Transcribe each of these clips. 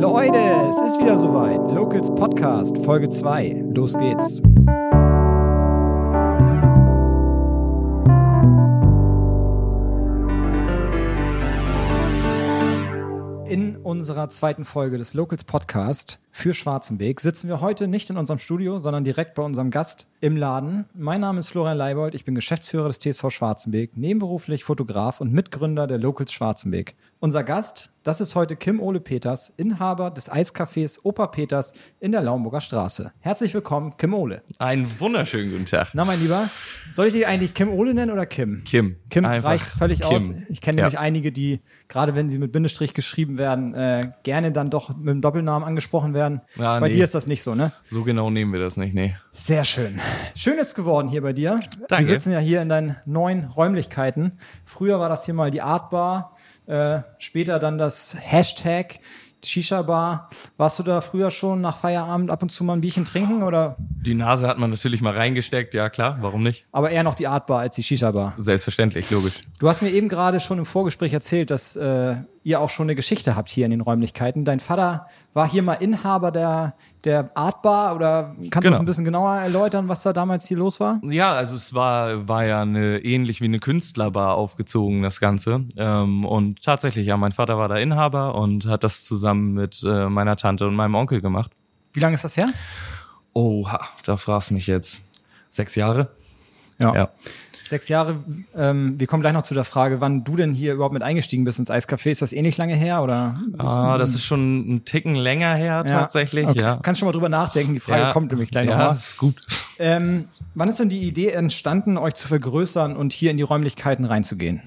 Leute, es ist wieder soweit. Locals Podcast, Folge 2. Los geht's. In unserer zweiten Folge des Locals Podcast für Schwarzenberg sitzen wir heute nicht in unserem Studio, sondern direkt bei unserem Gast im Laden. Mein Name ist Florian Leibold, ich bin Geschäftsführer des TSV Schwarzenberg, nebenberuflich Fotograf und Mitgründer der Locals Schwarzenberg. Unser Gast, das ist heute Kim Ole Peters, Inhaber des Eiscafés Opa Peters in der Laumburger Straße. Herzlich willkommen, Kim Ole. Einen wunderschönen guten Tag. Na, mein Lieber, soll ich dich eigentlich Kim Ole nennen oder Kim? Kim. Kim Einfach reicht völlig Kim. aus. Ich kenne Ja. nämlich einige, die, gerade wenn sie mit Bindestrich geschrieben werden, äh, gerne dann doch mit dem Doppelnamen angesprochen werden. Ja, bei nee. dir ist das nicht so, ne? So genau nehmen wir das nicht, nee. Sehr schön. Schön ist geworden hier bei dir. Danke. Wir sitzen ja hier in deinen neuen Räumlichkeiten. Früher war das hier mal die Art Bar, äh, später dann das Hashtag Shisha Bar. Warst du da früher schon nach Feierabend ab und zu mal ein Bierchen trinken oder? Die Nase hat man natürlich mal reingesteckt, ja klar, warum nicht? Aber eher noch die Art Bar als die Shisha Bar. Selbstverständlich, logisch. Du hast mir eben gerade schon im Vorgespräch erzählt, dass äh, ihr auch schon eine Geschichte habt hier in den Räumlichkeiten. Dein Vater war hier mal Inhaber der, der Art Bar oder kannst du Genau. das ein bisschen genauer erläutern, was da damals hier los war? Ja, also es war, war ja eine, ähnlich wie eine Künstlerbar aufgezogen, das Ganze. Ähm, und tatsächlich, ja, mein Vater war da Inhaber und hat das zusammen mit äh, meiner Tante und meinem Onkel gemacht. Wie lange ist das her? Oha, da fragst du mich jetzt. Sechs Jahre? Ja. Ja. Sechs Jahre. Ähm, wir kommen gleich noch zu der Frage, wann du denn hier überhaupt mit eingestiegen bist ins Eiscafé. Ist das ähnlich lange her oder? Ah, das ist schon ein Ticken länger her, tatsächlich, Okay. ja. Kannst schon mal drüber nachdenken. Die Frage ja. kommt nämlich gleich ja, nochmal. ist gut. Ähm, wann ist denn die Idee entstanden, euch zu vergrößern und hier in die Räumlichkeiten reinzugehen?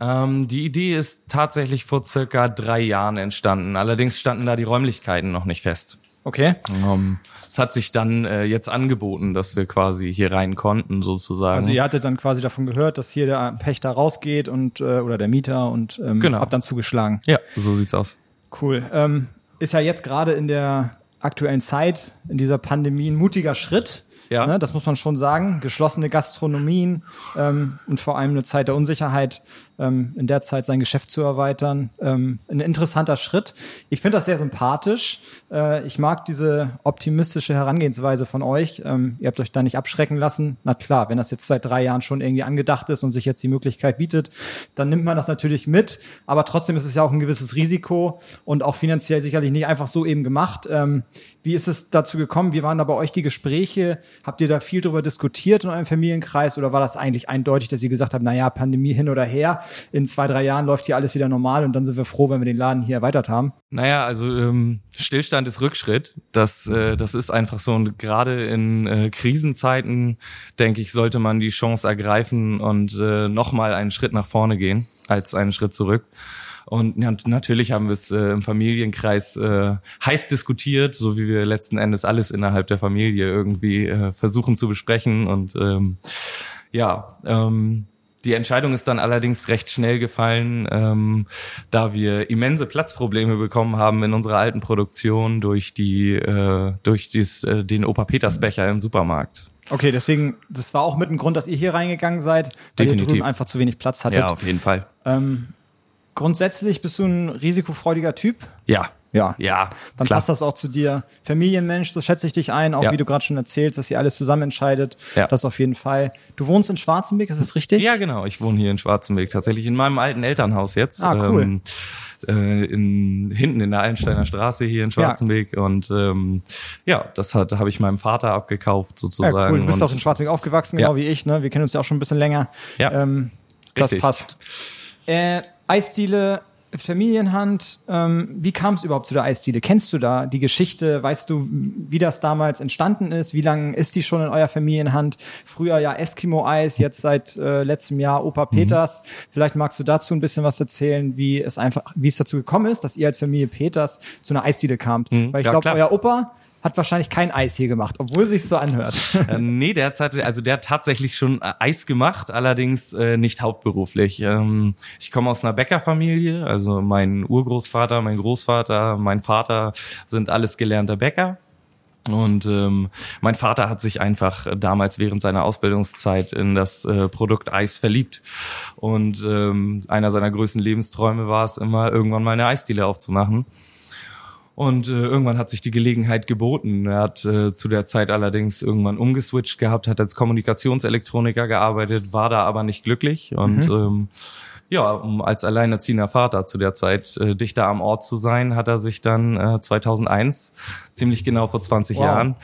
Ähm, die Idee ist tatsächlich vor circa drei Jahren entstanden. Allerdings standen da die Räumlichkeiten noch nicht fest. Okay. Ähm, es hat sich dann äh, jetzt angeboten, dass wir quasi hier rein konnten, sozusagen. Also ihr hattet dann quasi davon gehört, dass hier der Pächter rausgeht und äh, oder der Mieter und ähm, Genau. habt dann zugeschlagen. ja, so sieht's aus. Cool. Ähm, ist ja jetzt gerade in der aktuellen Zeit, in dieser Pandemie, ein mutiger Schritt. Ja. Ne, das muss man schon sagen. Geschlossene Gastronomien ähm, und vor allem eine Zeit der Unsicherheit, ähm, in der Zeit sein Geschäft zu erweitern. Ähm, ein interessanter Schritt. Ich finde das sehr sympathisch. Äh, ich mag diese optimistische Herangehensweise von euch. Ähm, ihr habt euch da nicht abschrecken lassen. Na klar, wenn das jetzt seit drei Jahren schon irgendwie angedacht ist und sich jetzt die Möglichkeit bietet, dann nimmt man das natürlich mit. Aber trotzdem ist es ja auch ein gewisses Risiko und auch finanziell sicherlich nicht einfach so eben gemacht. Ähm, wie ist es dazu gekommen? Wie waren da bei euch die Gespräche? Habt ihr da viel drüber diskutiert in eurem Familienkreis oder war das eigentlich eindeutig, dass ihr gesagt habt, na ja, Pandemie hin oder her, in zwei, drei Jahren läuft hier alles wieder normal und dann sind wir froh, wenn wir den Laden hier erweitert haben? Naja, also ähm, Stillstand ist Rückschritt. Das, äh, das ist einfach so. Und gerade in äh, Krisenzeiten, denke ich, sollte man die Chance ergreifen und äh, nochmal einen Schritt nach vorne gehen, als einen Schritt zurück. Und ja, natürlich haben wir es äh, im Familienkreis äh, heiß diskutiert, so wie wir letzten Endes alles innerhalb der Familie irgendwie äh, versuchen zu besprechen. Und ähm, ja, ähm, die Entscheidung ist dann allerdings recht schnell gefallen, ähm, da wir immense Platzprobleme bekommen haben in unserer alten Produktion durch die äh, durch dies, äh, den Opa Peters Becher im Supermarkt. Okay, deswegen, das war auch mit ein Grund, dass ihr hier reingegangen seid, weil ihr Definitiv. drüben einfach zu wenig Platz hattet. Ja, auf jeden Fall. Ähm, grundsätzlich bist du ein risikofreudiger Typ. Ja, Ja. ja, Dann klar. passt das auch zu dir. Familienmensch, so schätze ich dich ein, auch Ja. wie du gerade schon erzählst, dass ihr alles zusammen entscheidet. Ja. Das auf jeden Fall. Du wohnst in Schwarzenberg, ist das richtig? Ja, genau. Ich wohne hier in Schwarzenberg, tatsächlich in meinem alten Elternhaus jetzt. Ah, cool. Ähm, äh, in, hinten in der Allensteiner Straße hier in Schwarzenberg. Und ähm, ja, das hat habe ich meinem Vater abgekauft Ja, sozusagen. cool. Du bist und, auch in Schwarzenberg aufgewachsen, Ja. genau wie ich. Ne? Wir kennen uns ja auch schon ein bisschen länger. Ja. Ähm, das Richtig. passt. Äh, Eisdiele, Familienhand. Ähm, wie kam es überhaupt zu der Eisdiele? Kennst du da die Geschichte? Weißt du, wie das damals entstanden ist? Wie lange ist die schon in eurer Familienhand? Früher ja Eskimo-Eis, jetzt seit äh, letztem Jahr Mhm. Opa Peters. Vielleicht magst du dazu ein bisschen was erzählen, wie es einfach, wie es dazu gekommen ist, dass ihr als Familie Peters zu einer Eisdiele kamt. Weil ich Mhm. Ja, glaube, euer Opa hat wahrscheinlich kein Eis hier gemacht, obwohl sich so anhört. Äh, nee, der hat, also der hat tatsächlich schon äh, Eis gemacht, allerdings äh, nicht hauptberuflich. Ähm, ich komme aus einer Bäckerfamilie, also mein Urgroßvater, mein Großvater, mein Vater sind alles gelernte Bäcker. Und ähm, mein Vater hat sich einfach damals während seiner Ausbildungszeit in das äh, Produkt Eis verliebt. Und ähm, einer seiner größten Lebensträume war es immer, irgendwann mal eine Eisdiele aufzumachen. Und äh, irgendwann hat sich die Gelegenheit geboten. Er hat äh, zu der Zeit allerdings irgendwann umgeswitcht gehabt, hat als Kommunikationselektroniker gearbeitet, war da aber nicht glücklich und mhm. ähm, ja, um als alleinerziehender Vater zu der Zeit äh, dichter am Ort zu sein, hat er sich dann äh, 2001, ziemlich genau vor 20 wow. Jahren,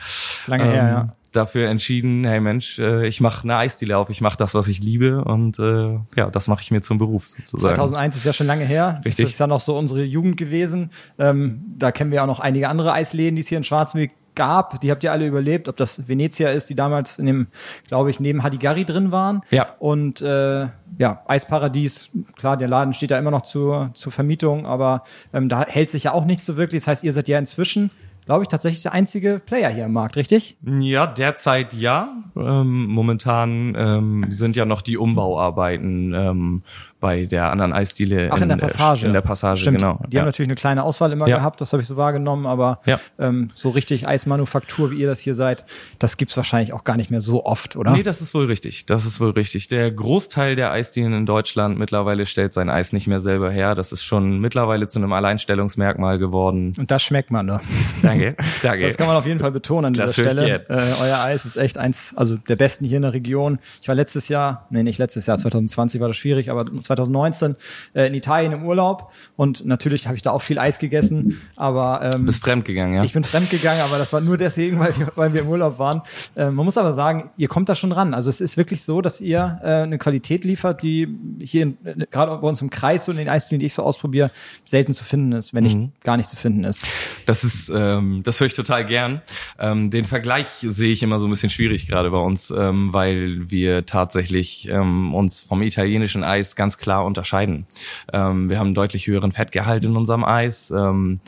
lange ähm, her, ja dafür entschieden, hey Mensch, äh, ich mache eine Eisdiele auf, ich mache das, was ich liebe und äh, ja, das mache ich mir zum Beruf sozusagen. 2001 ist ja schon lange her. Richtig. Das ist ja noch so unsere Jugend gewesen. Ähm, da kennen wir auch noch einige andere Eisläden, die es hier in Schwarzweg gab. Die habt ihr alle überlebt. Ob das Venezia ist, die damals in dem, glaube ich, neben Hadigari drin waren. Ja. Und äh, ja, Eisparadies, klar, der Laden steht da immer noch zur, zur Vermietung, aber ähm, da hält sich ja auch nicht so wirklich. Das heißt, ihr seid ja inzwischen glaube ich, tatsächlich der einzige Player hier im Markt, richtig? Ja, derzeit ja. Ähm, momentan ähm, sind ja noch die Umbauarbeiten ähm, bei der anderen Eisdiele Ach, in, in der Passage. In der Passage, Stimmt. genau. Die ja. haben natürlich eine kleine Auswahl immer ja. gehabt, das habe ich so wahrgenommen, aber ja. ähm, so richtig Eismanufaktur, wie ihr das hier seid, das gibt's wahrscheinlich auch gar nicht mehr so oft, oder? Nee, das ist wohl richtig. Das ist wohl richtig. Der Großteil der Eisdielen in Deutschland mittlerweile stellt sein Eis nicht mehr selber her. Das ist schon mittlerweile zu einem Alleinstellungsmerkmal geworden. Und das schmeckt man, ne? Danke, danke. Das kann man auf jeden Fall betonen an dieser das Stelle. Äh, euer Eis ist echt eins, also der besten hier in der Region. Ich war letztes Jahr, nee, nicht letztes Jahr, 2020 war das schwierig, aber 2019 äh, in Italien im Urlaub und natürlich habe ich da auch viel Eis gegessen, aber ähm, bist fremd gegangen, ja? Ich bin fremd gegangen, aber das war nur deswegen, weil, weil wir im Urlaub waren. Äh, man muss aber sagen, ihr kommt da schon ran. Also es ist wirklich so, dass ihr äh, eine Qualität liefert, die hier in, gerade bei uns im Kreis und in den Eisdielen, die ich so ausprobiere, selten zu finden ist, wenn nicht mhm. gar nicht zu finden ist. Das ist, ähm, das höre ich total gern. Ähm, den Vergleich sehe ich immer so ein bisschen schwierig gerade bei uns, ähm, weil wir tatsächlich ähm, uns vom italienischen Eis ganz klar unterscheiden. Ähm, wir haben einen deutlich höheren Fettgehalt in unserem Eis. Ähm,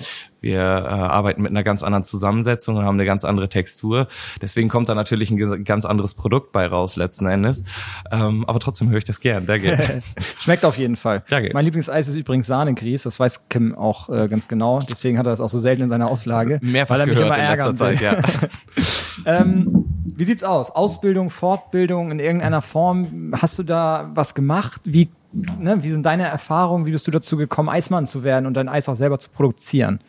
wir äh, arbeiten mit einer ganz anderen Zusammensetzung und haben eine ganz andere Textur. Deswegen kommt da natürlich ein ganz anderes Produkt bei raus letzten Endes. Ähm, aber trotzdem höre ich das gern. Danke. Schmeckt auf jeden Fall. Danke. Mein Lieblingseis ist übrigens Sahnegries. Das weiß Kim auch äh, ganz genau. Deswegen hat er das auch so selten in seiner Auslage. Mehrfach weil er mich immer ärgern Zeit, ja. ähm, wie sieht's aus? Ausbildung, Fortbildung in irgendeiner Form? Hast du da was gemacht? Wie ne, wie sind deine Erfahrungen? Wie bist du dazu gekommen, Eismann zu werden und dein Eis auch selber zu produzieren?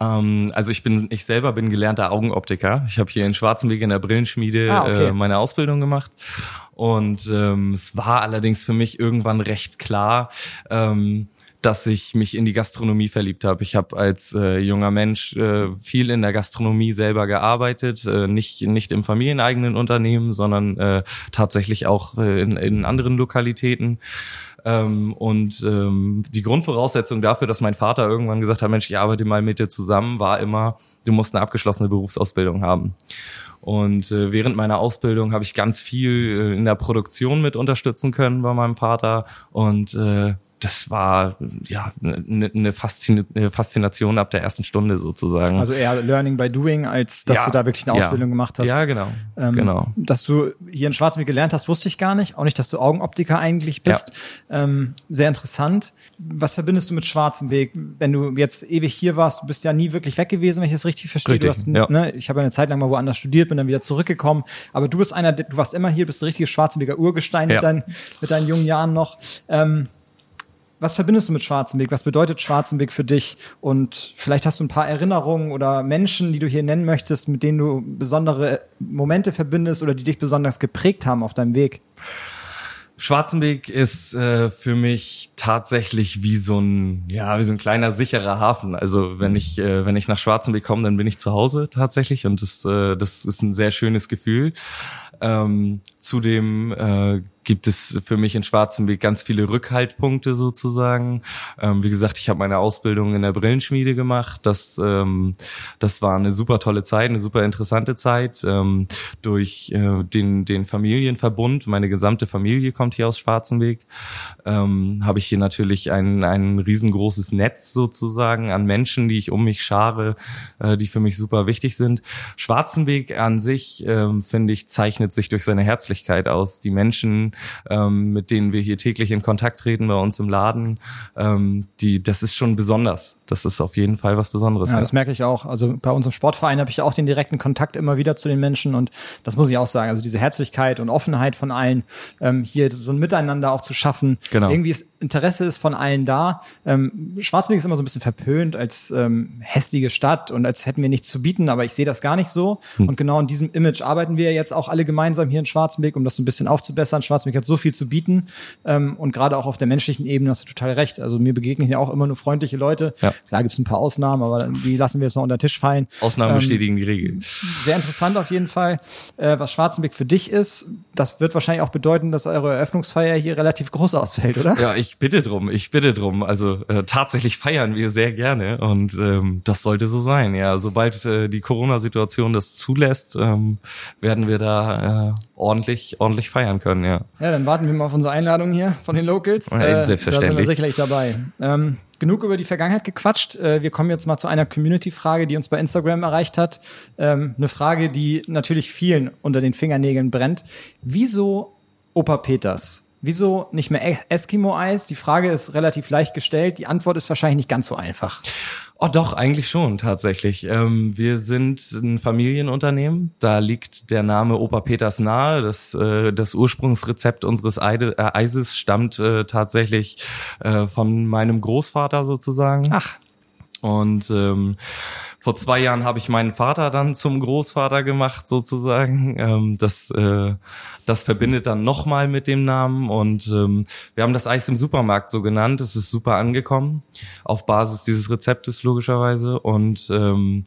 Ähm, also ich bin, ich selber bin gelernter Augenoptiker. Ich habe hier in Schwarzenberg in der Brillenschmiede ah, okay. äh, meine Ausbildung gemacht. Und ähm, es war allerdings für mich irgendwann recht klar, ähm, dass ich mich in die Gastronomie verliebt habe. Ich habe als äh, junger Mensch äh, viel in der Gastronomie selber gearbeitet, äh, nicht nicht im familieneigenen Unternehmen, sondern äh, tatsächlich auch äh, in, in anderen Lokalitäten. Ähm, und ähm, die Grundvoraussetzung dafür, dass mein Vater irgendwann gesagt hat, Mensch, ich arbeite mal mit dir zusammen, war immer, du musst eine abgeschlossene Berufsausbildung haben. Und äh, während meiner Ausbildung habe ich ganz viel äh, in der Produktion mit unterstützen können bei meinem Vater und äh, das war ja eine ne Faszin Faszination ab der ersten Stunde sozusagen. Also eher Learning by Doing, als dass ja, du da wirklich eine Ausbildung ja. gemacht hast. Ja, genau. Ähm, genau. Dass du hier in Schwarzwald gelernt hast, wusste ich gar nicht. Auch nicht, dass du Augenoptiker eigentlich bist. Ja. Ähm, sehr interessant. Was verbindest du mit Schwarzenberg, wenn du jetzt ewig hier warst? Du bist ja nie wirklich weg gewesen, wenn ich das richtig verstehe. Richtig, du hast, ne, ich habe eine Zeit lang mal woanders studiert, bin dann wieder zurückgekommen. Aber du bist einer, du warst immer hier, bist ein richtiges Schwarzenberger Urgestein mit, deinen, mit deinen jungen Jahren noch. Ähm, was verbindest du mit Schwarzenberg? Was bedeutet Schwarzenberg für dich? Und vielleicht hast du ein paar Erinnerungen oder Menschen, die du hier nennen möchtest, mit denen du besondere Momente verbindest oder die dich besonders geprägt haben auf deinem Weg. Schwarzenberg ist äh, für mich tatsächlich wie so ein ja wie so ein kleiner sicherer Hafen. Also wenn ich äh, wenn ich nach Schwarzenberg komme, dann bin ich zu Hause tatsächlich und das äh, das ist ein sehr schönes Gefühl. Ähm, zudem äh, gibt es für mich in Schwarzenberg ganz viele Rückhaltpunkte sozusagen. Ähm, wie gesagt, ich habe meine Ausbildung in der Brillenschmiede gemacht. Das, ähm, das war eine super tolle Zeit, eine super interessante Zeit. Ähm, durch äh, den, den Familienverbund, meine gesamte Familie kommt hier aus Schwarzenberg, ähm, habe ich hier natürlich ein, ein riesengroßes Netz sozusagen an Menschen, die ich um mich schare, äh, die für mich super wichtig sind. Schwarzenberg an sich, ähm, finde ich, zeichnet sich durch seine Herzlichkeit aus. Die Menschen, ähm, mit denen wir hier täglich in Kontakt treten bei uns im Laden, ähm, die, das ist schon besonders. Das ist auf jeden Fall was Besonderes. Ja, ja. das merke ich auch. Also bei unserem Sportverein habe ich auch den direkten Kontakt immer wieder zu den Menschen und das muss ich auch sagen. Also diese Herzlichkeit und Offenheit von allen, ähm, hier so ein Miteinander auch zu schaffen. Genau. Irgendwie ist Interesse ist von allen da. Ähm, Schwarzweg ist immer so ein bisschen verpönt als ähm, hässliche Stadt und als hätten wir nichts zu bieten, aber ich sehe das gar nicht so. Hm. Und genau in diesem Image arbeiten wir jetzt auch alle gemeinsam hier in Schwarzenberg, um das so ein bisschen aufzubessern. Schwarzenberg hat so viel zu bieten ähm, und gerade auch auf der menschlichen Ebene hast du total recht. Also mir begegnen ja auch immer nur freundliche Leute. Ja. Klar gibt es ein paar Ausnahmen, aber die lassen wir jetzt mal unter den Tisch fallen. Ausnahmen ähm, bestätigen die Regel. Sehr interessant auf jeden Fall, äh, was Schwarzenberg für dich ist. Das wird wahrscheinlich auch bedeuten, dass eure Eröffnungsfeier hier relativ groß ausfällt, oder? Ja, ich bitte drum, ich bitte drum. Also äh, tatsächlich feiern wir sehr gerne und ähm, das sollte so sein. Ja, sobald äh, die Corona-Situation das zulässt, ähm, werden wir da äh, ordentlich, ordentlich feiern können. Ja. Ja, dann warten wir mal auf unsere Einladung hier von den Locals. Ja, äh, selbstverständlich. Da sind wir sicherlich dabei. Ähm, genug über die Vergangenheit gequatscht. Äh, wir kommen jetzt mal zu einer Community-Frage, die uns bei Instagram erreicht hat. Ähm, eine Frage, die natürlich vielen unter den Fingernägeln brennt. Wieso Opa Peters? Wieso nicht mehr Eskimo-Eis? Die Frage ist relativ leicht gestellt. Die Antwort ist wahrscheinlich nicht ganz so einfach. Oh doch, eigentlich schon tatsächlich. Ähm, wir sind ein Familienunternehmen. Da liegt der Name Opa Peters nahe. Das, äh, das Ursprungsrezept unseres Eide, äh, Eises stammt äh, tatsächlich äh, von meinem Großvater sozusagen. Ach. Und ähm, vor zwei Jahren habe ich meinen Vater dann zum Großvater gemacht, sozusagen. Ähm, das, äh, das verbindet dann nochmal mit dem Namen. Und ähm, wir haben das Eis im Supermarkt so genannt. Es ist super angekommen, auf Basis dieses Rezeptes logischerweise. Und ähm,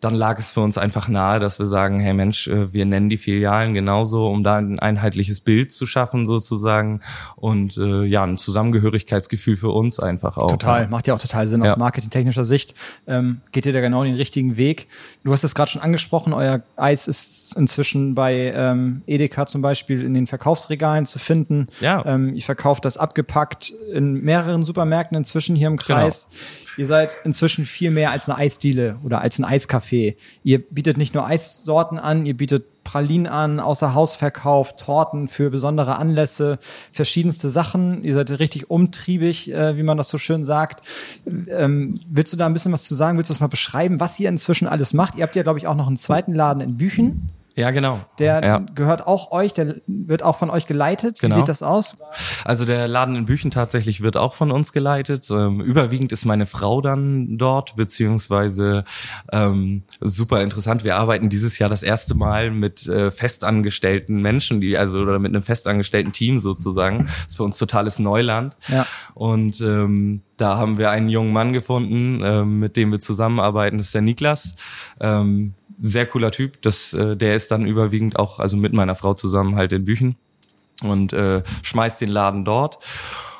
dann lag es für uns einfach nahe, dass wir sagen, hey Mensch, äh, wir nennen die Filialen genauso, um da ein einheitliches Bild zu schaffen sozusagen und äh, ja, ein Zusammengehörigkeitsgefühl für uns einfach auch. Total, macht ja auch total Sinn ja. aus marketingtechnischer Sicht. Ähm, geht ihr da genau den richtigen Weg? Du hast es gerade schon angesprochen, euer Eis ist inzwischen bei ähm, Edeka zum Beispiel in den Verkaufsregalen zu finden. Ja. Ähm, ihr verkauft das abgepackt in mehreren Supermärkten inzwischen hier im genau. Kreis. Genau. Ihr seid inzwischen viel mehr als eine Eisdiele oder als ein Eiscafé. Ihr bietet nicht nur Eissorten an, ihr bietet Pralinen an, außer Hausverkauf, Torten für besondere Anlässe, verschiedenste Sachen. Ihr seid richtig umtriebig, äh, wie man das so schön sagt. Ähm, willst du da ein bisschen was zu sagen? Willst du das mal beschreiben, was ihr inzwischen alles macht? Ihr habt ja, glaube ich, auch noch einen zweiten Laden in Büchen. Ja, genau. Der ja. gehört auch euch, der wird auch von euch geleitet. Wie genau. sieht das aus? Also der Laden in Büchen tatsächlich wird auch von uns geleitet. Ähm, überwiegend ist meine Frau dann dort, beziehungsweise ähm, super interessant. Wir arbeiten dieses Jahr das erste Mal mit äh, festangestellten Menschen, die also oder mit einem festangestellten Team sozusagen. Das ist für uns totales Neuland. Ja. Und ähm, da haben wir einen jungen Mann gefunden, äh, mit dem wir zusammenarbeiten. Das ist der Niklas. Ähm, sehr cooler Typ. Das, äh, der ist dann überwiegend auch, also mit meiner Frau zusammen halt in Büchen und äh, schmeißt den Laden dort.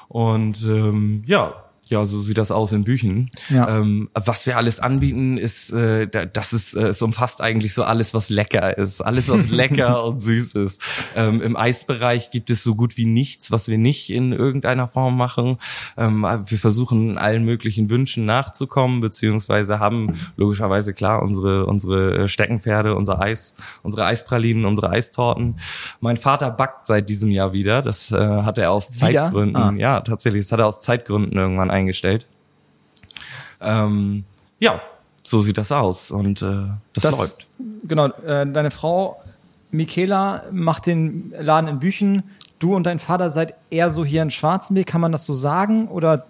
Und ähm, ja, ja, so sieht das aus in Büchen. Ja. Ähm, was wir alles anbieten, ist, äh, das ist, äh, es umfasst eigentlich so alles, was lecker ist, alles, was lecker und süß ist. Ähm, Im Eisbereich gibt es so gut wie nichts, was wir nicht in irgendeiner Form machen. Ähm, wir versuchen allen möglichen Wünschen nachzukommen, beziehungsweise haben logischerweise klar unsere unsere Steckenpferde, unser Eis, unsere Eispralinen, unsere Eistorten. Mein Vater backt seit diesem Jahr wieder. Das äh, hat er aus Zeitgründen. Ah. Ja, tatsächlich. Das hat er aus Zeitgründen irgendwann eingestellt. Ähm, ja, so sieht das aus und äh, das, das läuft. Genau, äh, deine Frau Michaela macht den Laden in Büchen. Du und dein Vater seid eher so hier in Schwarzenberg, kann man das so sagen? Oder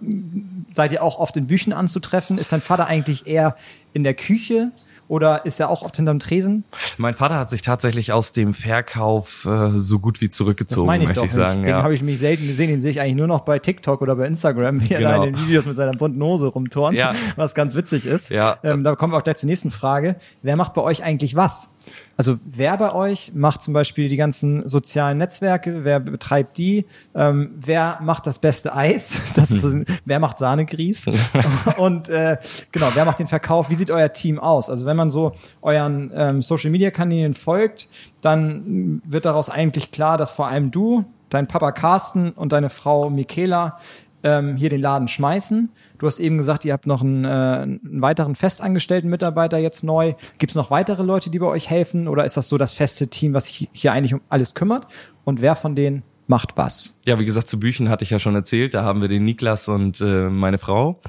seid ihr auch oft in Büchen anzutreffen? Ist dein Vater eigentlich eher in der Küche? Oder ist er auch oft hinterm Tresen? Mein Vater hat sich tatsächlich aus dem Verkauf äh, so gut wie zurückgezogen, das meine ich möchte doch. ich sagen. Den ja. habe ich mich selten gesehen. Den sehe ich eigentlich nur noch bei TikTok oder bei Instagram, wie genau. er da in den Videos mit seiner bunten Hose rumturnt, ja. was ganz witzig ist. Ja. Ähm, da kommen wir auch gleich zur nächsten Frage. Wer macht bei euch eigentlich was? Also wer bei euch macht zum Beispiel die ganzen sozialen Netzwerke? Wer betreibt die? Ähm, wer macht das beste Eis? Das ist, wer macht Sahnegries? Und äh, genau, wer macht den Verkauf? Wie sieht euer Team aus? Also wenn man so euren ähm, Social-Media-Kanälen folgt, dann wird daraus eigentlich klar, dass vor allem du, dein Papa Carsten und deine Frau Michaela ähm, hier den Laden schmeißen. Du hast eben gesagt, ihr habt noch einen, äh, einen weiteren festangestellten Mitarbeiter jetzt neu. Gibt es noch weitere Leute, die bei euch helfen? Oder ist das so das feste Team, was sich hier eigentlich um alles kümmert? Und wer von denen macht was? Ja, wie gesagt, zu Büchen hatte ich ja schon erzählt. Da haben wir den Niklas und äh, meine Frau,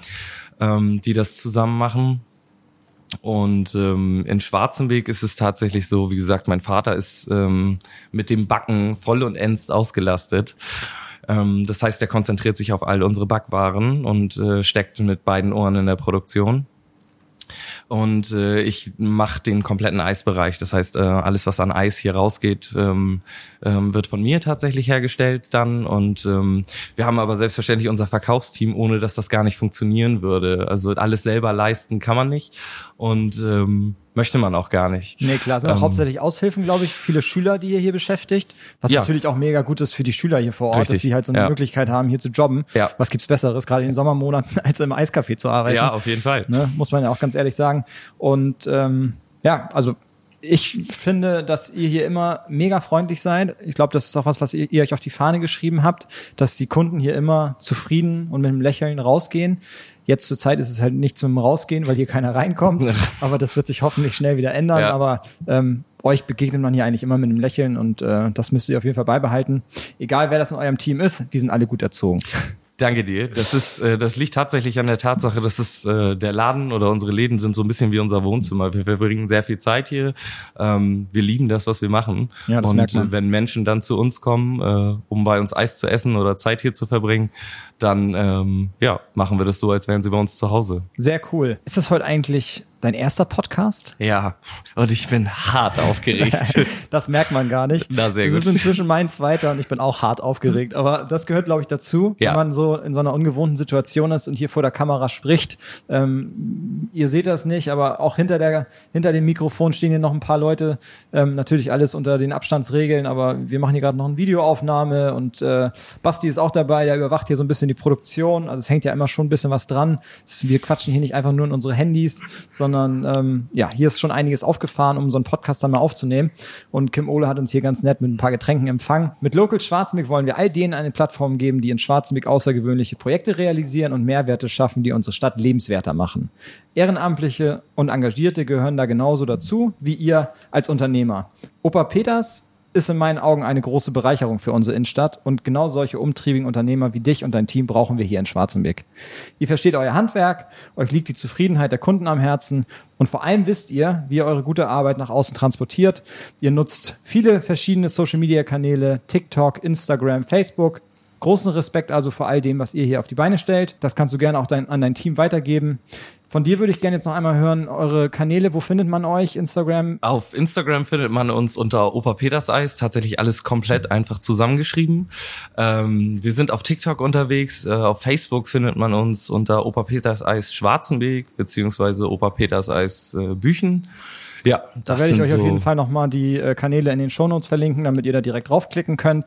ähm, die das zusammen machen. Und ähm, in Schwarzenweg ist es tatsächlich so, wie gesagt, mein Vater ist ähm, mit dem Backen voll und ernst ausgelastet. Ähm, das heißt, er konzentriert sich auf all unsere Backwaren und äh, steckt mit beiden Ohren in der Produktion. Und äh, ich mache den kompletten Eisbereich. Das heißt, äh, alles, was an Eis hier rausgeht, ähm, ähm, wird von mir tatsächlich hergestellt dann. Und ähm, wir haben aber selbstverständlich unser Verkaufsteam, ohne dass das gar nicht funktionieren würde. Also alles selber leisten kann man nicht. Und ähm, möchte man auch gar nicht. Nee, klar, sind auch Ähm, hauptsächlich Aushilfen, glaube ich, viele Schüler, die ihr hier beschäftigt. Was Ja. natürlich auch mega gut ist für die Schüler hier vor Ort, Richtig, dass sie halt so eine ja. Möglichkeit haben, hier zu jobben. Ja. Was gibt's Besseres, gerade in den Sommermonaten, als im Eiscafé zu arbeiten? Ja, auf jeden Fall. ne? muss man ja auch ganz ehrlich sagen. Und ähm, ja, also ich finde, dass ihr hier immer mega freundlich seid. Ich glaube, das ist auch was, was ihr, ihr euch auf die Fahne geschrieben habt, dass die Kunden hier immer zufrieden und mit einem Lächeln rausgehen. Jetzt zur Zeit ist es halt nichts mit dem Rausgehen, weil hier keiner reinkommt. Aber das wird sich hoffentlich schnell wieder ändern. Ja. Aber ähm, euch begegnet man hier eigentlich immer mit einem Lächeln und äh, das müsst ihr auf jeden Fall beibehalten. Egal wer das in eurem Team ist, die sind alle gut erzogen. Danke dir. Das ist, äh, das liegt tatsächlich an der Tatsache, dass es äh, der Laden oder unsere Läden sind so ein bisschen wie unser Wohnzimmer. Wir verbringen sehr viel Zeit hier. Ähm, wir lieben das, was wir machen. Ja, das Und merkt man. wenn Menschen dann zu uns kommen, äh, um bei uns Eis zu essen oder Zeit hier zu verbringen, dann ähm, ja machen wir das so, als wären sie bei uns zu Hause. Sehr cool. Ist das heute eigentlich dein erster Podcast? Ja. Und ich bin hart aufgeregt. Das merkt man gar nicht. Na, sehr das gut. ist inzwischen mein zweiter und ich bin auch hart aufgeregt. Aber das gehört, glaube ich, dazu, Ja. wenn man so in so einer ungewohnten Situation ist und hier vor der Kamera spricht. Ähm, ihr seht das nicht, aber auch hinter der hinter dem Mikrofon stehen hier noch ein paar Leute. Ähm, natürlich alles unter den Abstandsregeln, aber wir machen hier gerade noch eine Videoaufnahme und äh, Basti ist auch dabei, der überwacht hier so ein bisschen die Produktion. Also es hängt ja immer schon ein bisschen was dran. Wir quatschen hier nicht einfach nur in unsere Handys, sondern ähm, ja, hier ist schon einiges aufgefahren, um so einen Podcast dann mal aufzunehmen. Und Kim Ole hat uns hier ganz nett mit ein paar Getränken empfangen. Mit Local Schwarzenbeck wollen wir all denen eine Plattform geben, die in Schwarzenbeck außergewöhnliche Projekte realisieren und Mehrwerte schaffen, die unsere Stadt lebenswerter machen. Ehrenamtliche und Engagierte gehören da genauso dazu wie ihr als Unternehmer. Opa Peters ist in meinen Augen eine große Bereicherung für unsere Innenstadt und genau solche umtriebigen Unternehmer wie dich und dein Team brauchen wir hier in Schwarzenbeck. Ihr versteht euer Handwerk, euch liegt die Zufriedenheit der Kunden am Herzen und vor allem wisst ihr, wie ihr eure gute Arbeit nach außen transportiert. Ihr nutzt viele verschiedene Social-Media-Kanäle, TikTok, Instagram, Facebook. Großen Respekt also vor all dem, was ihr hier auf die Beine stellt. Das kannst du gerne auch dein, an dein Team weitergeben. Von dir würde ich gerne jetzt noch einmal hören, eure Kanäle, wo findet man euch? Instagram, Auf Instagram findet man uns unter Opa Peters Eis, tatsächlich alles komplett einfach zusammengeschrieben. Ähm, wir sind auf TikTok unterwegs, äh, auf Facebook findet man uns unter Opa Peters Eis Schwarzenweg, beziehungsweise Opa Peters Eis äh, Büchen. Ja, Da das werde ich euch auf so- jeden Fall nochmal die äh, Kanäle in den Shownotes verlinken, damit ihr da direkt draufklicken könnt.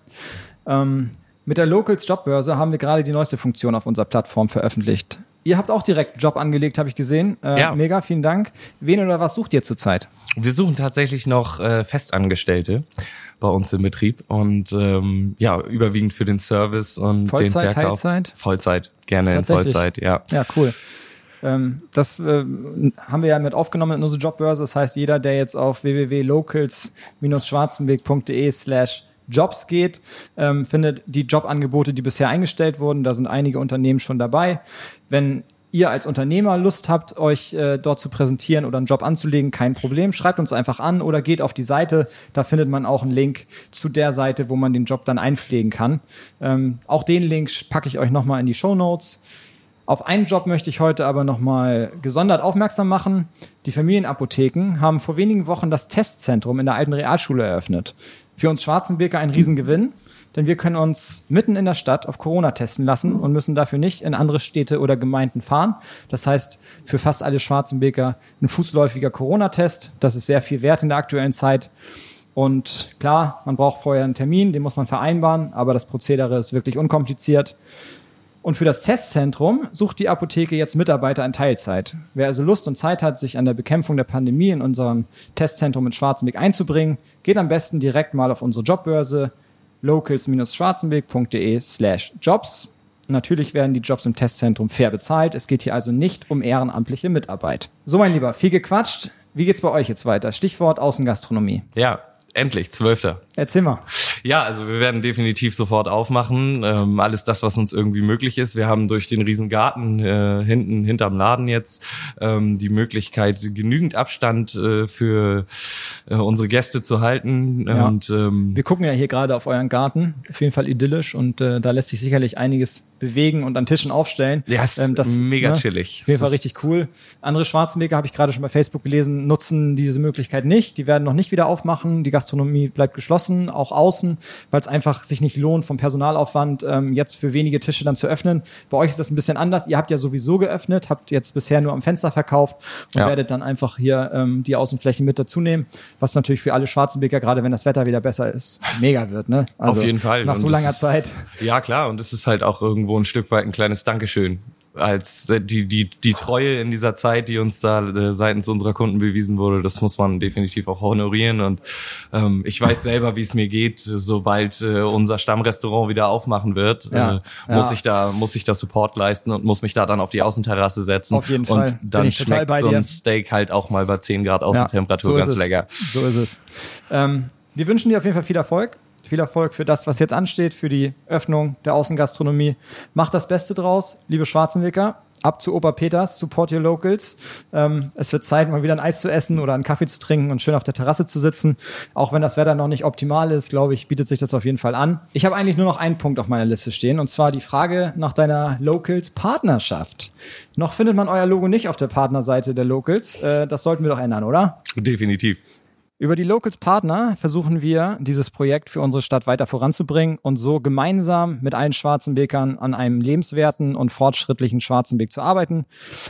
Ähm, mit der Locals Jobbörse haben wir gerade die neueste Funktion auf unserer Plattform veröffentlicht. Ihr habt auch direkt einen Job angelegt, habe ich gesehen. Äh, Ja. Mega, vielen Dank. Wen oder was sucht ihr zurzeit? Wir suchen tatsächlich noch äh, Festangestellte bei uns im Betrieb und ähm, ja, überwiegend für den Service und Vollzeit, den Verkauf. Teilzeit? Vollzeit, gerne in? Vollzeit, ja. Ja, cool. Ähm, das äh, haben wir ja mit aufgenommen in unsere Jobbörse. Das heißt, jeder, der jetzt auf www.locals-schwarzenweg.de slash Jobs geht, ähm, findet die Jobangebote, die bisher eingestellt wurden. Da sind einige Unternehmen schon dabei. Wenn ihr als Unternehmer Lust habt, euch äh, dort zu präsentieren oder einen Job anzulegen, kein Problem. Schreibt uns einfach an oder geht auf die Seite. Da findet man auch einen Link zu der Seite, wo man den Job dann einpflegen kann. Ähm, auch den Link packe ich euch nochmal in die Show Notes. Auf einen Job möchte ich heute aber nochmal gesondert aufmerksam machen. Die Familienapotheken haben vor wenigen Wochen das Testzentrum in der alten Realschule eröffnet. Für uns Schwarzenbeker ein Riesengewinn, denn wir können uns mitten in der Stadt auf Corona testen lassen und müssen dafür nicht in andere Städte oder Gemeinden fahren. Das heißt, für fast alle Schwarzenbeker ein fußläufiger Corona-Test. Das ist sehr viel wert in der aktuellen Zeit. Und klar, man braucht vorher einen Termin, den muss man vereinbaren, aber das Prozedere ist wirklich unkompliziert. Und für das Testzentrum sucht die Apotheke jetzt Mitarbeiter in Teilzeit. Wer also Lust und Zeit hat, sich an der Bekämpfung der Pandemie in unserem Testzentrum in Schwarzenbeck einzubringen, geht am besten direkt mal auf unsere Jobbörse locals-schwarzenbeck.de slash jobs. Natürlich werden die Jobs im Testzentrum fair bezahlt. Es geht hier also nicht um ehrenamtliche Mitarbeit. So, mein Lieber, viel gequatscht. Wie geht's bei euch jetzt weiter? Stichwort Außengastronomie. Ja, endlich, zwölfter. Erzähl mal. Ja, also wir werden definitiv sofort aufmachen. Ähm, alles das, was uns irgendwie möglich ist. Wir haben durch den riesen Garten äh, hinten hinterm Laden jetzt ähm, die Möglichkeit, genügend Abstand äh, für äh, unsere Gäste zu halten. Ja. Und ähm, Wir gucken ja hier gerade auf euren Garten. Auf jeden Fall idyllisch und äh, da lässt sich sicherlich einiges bewegen und an Tischen aufstellen. ja, ist mega chillig. Auf jeden Fall ist- richtig cool. Andere Schwarzenbeker, habe ich gerade schon bei Facebook gelesen, nutzen diese Möglichkeit nicht. Die werden noch nicht wieder aufmachen. Die Gastronomie bleibt geschlossen, auch außen, weil es einfach sich nicht lohnt, vom Personalaufwand ähm, jetzt für wenige Tische dann zu öffnen. Bei euch ist das ein bisschen anders. Ihr habt ja sowieso geöffnet, habt jetzt bisher nur am Fenster verkauft und Ja. werdet dann einfach hier ähm, die Außenflächen mit dazu nehmen, was natürlich für alle Schwarzenbeker, gerade wenn das Wetter wieder besser ist, mega wird. Ne? Also Auf jeden Fall. Nach so langer ist- Zeit. Ja, klar. Und es ist halt auch irgendwo ein Stück weit ein kleines Dankeschön. Als äh, die, die, die Treue in dieser Zeit, die uns da äh, seitens unserer Kunden bewiesen wurde, das muss man definitiv auch honorieren. Und ähm, ich weiß selber, wie es mir geht, sobald äh, unser Stammrestaurant wieder aufmachen wird, Ja, äh, muss ja. ich da, muss ich da Support leisten und muss mich da dann auf die Außenterrasse setzen. Auf jeden und Fall. Bin dann schmeckt so ein Steak halt auch mal bei 10 Grad Außentemperatur so ist ganz lecker. So ist es. Ähm, wir wünschen dir auf jeden Fall viel Erfolg. Viel Erfolg für das, was jetzt ansteht, für die Öffnung der Außengastronomie. Macht das Beste draus, liebe Schwarzenwicker. Ab zu Opa Peters, support your locals. Ähm, es wird Zeit, mal wieder ein Eis zu essen oder einen Kaffee zu trinken und schön auf der Terrasse zu sitzen. Auch wenn das Wetter noch nicht optimal ist, glaube ich, bietet sich das auf jeden Fall an. Ich habe eigentlich nur noch einen Punkt auf meiner Liste stehen und zwar die Frage nach deiner Locals Partnerschaft. Noch findet man euer Logo nicht auf der Partnerseite der Locals. Äh, das sollten wir doch ändern, oder? Definitiv. Über die Locals Partner versuchen wir, dieses Projekt für unsere Stadt weiter voranzubringen und so gemeinsam mit allen Schwarzenbekern an einem lebenswerten und fortschrittlichen Schwarzenbeck zu arbeiten.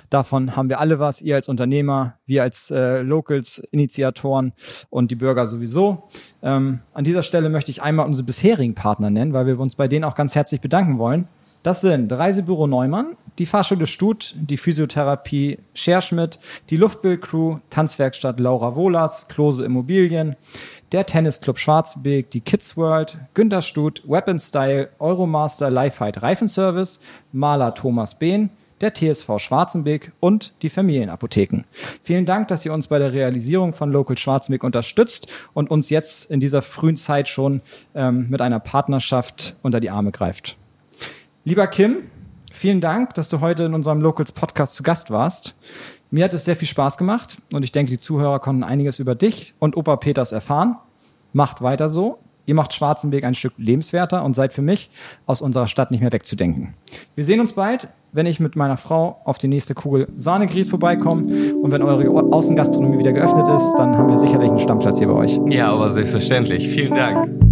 Davon haben wir alle was, ihr als Unternehmer, wir als äh, Locals-Initiatoren und die Bürger sowieso. Ähm, an dieser Stelle möchte ich einmal unsere bisherigen Partner nennen, weil wir uns bei denen auch ganz herzlich bedanken wollen. Das sind Reisebüro Neumann, die Fahrschule Stut, die Physiotherapie Scherschmidt, die Luftbildcrew, Tanzwerkstatt Laura Wohlers, Klose Immobilien, der Tennisclub Schwarzbeek, die Kids World, Günter Stut, Weapon Style, Euromaster Lifefight Reifenservice, Maler Thomas Behn, der TSV Schwarzenbeek und die Familienapotheken. Vielen Dank, dass ihr uns bei der Realisierung von Local Schwarzenbeek unterstützt und uns jetzt in dieser frühen Zeit schon ähm, mit einer Partnerschaft unter die Arme greift. Lieber Kim, vielen Dank, dass du heute in unserem Locals Podcast zu Gast warst. Mir hat es sehr viel Spaß gemacht und ich denke, die Zuhörer konnten einiges über dich und Opa Peters erfahren. Macht weiter so. Ihr macht Schwarzenberg ein Stück lebenswerter und seid für mich aus unserer Stadt nicht mehr wegzudenken. Wir sehen uns bald, wenn ich mit meiner Frau auf die nächste Kugel Sahnegries vorbeikomme und wenn eure Außengastronomie wieder geöffnet ist, dann haben wir sicherlich einen Stammplatz hier bei euch. Ja, aber selbstverständlich. Vielen Dank.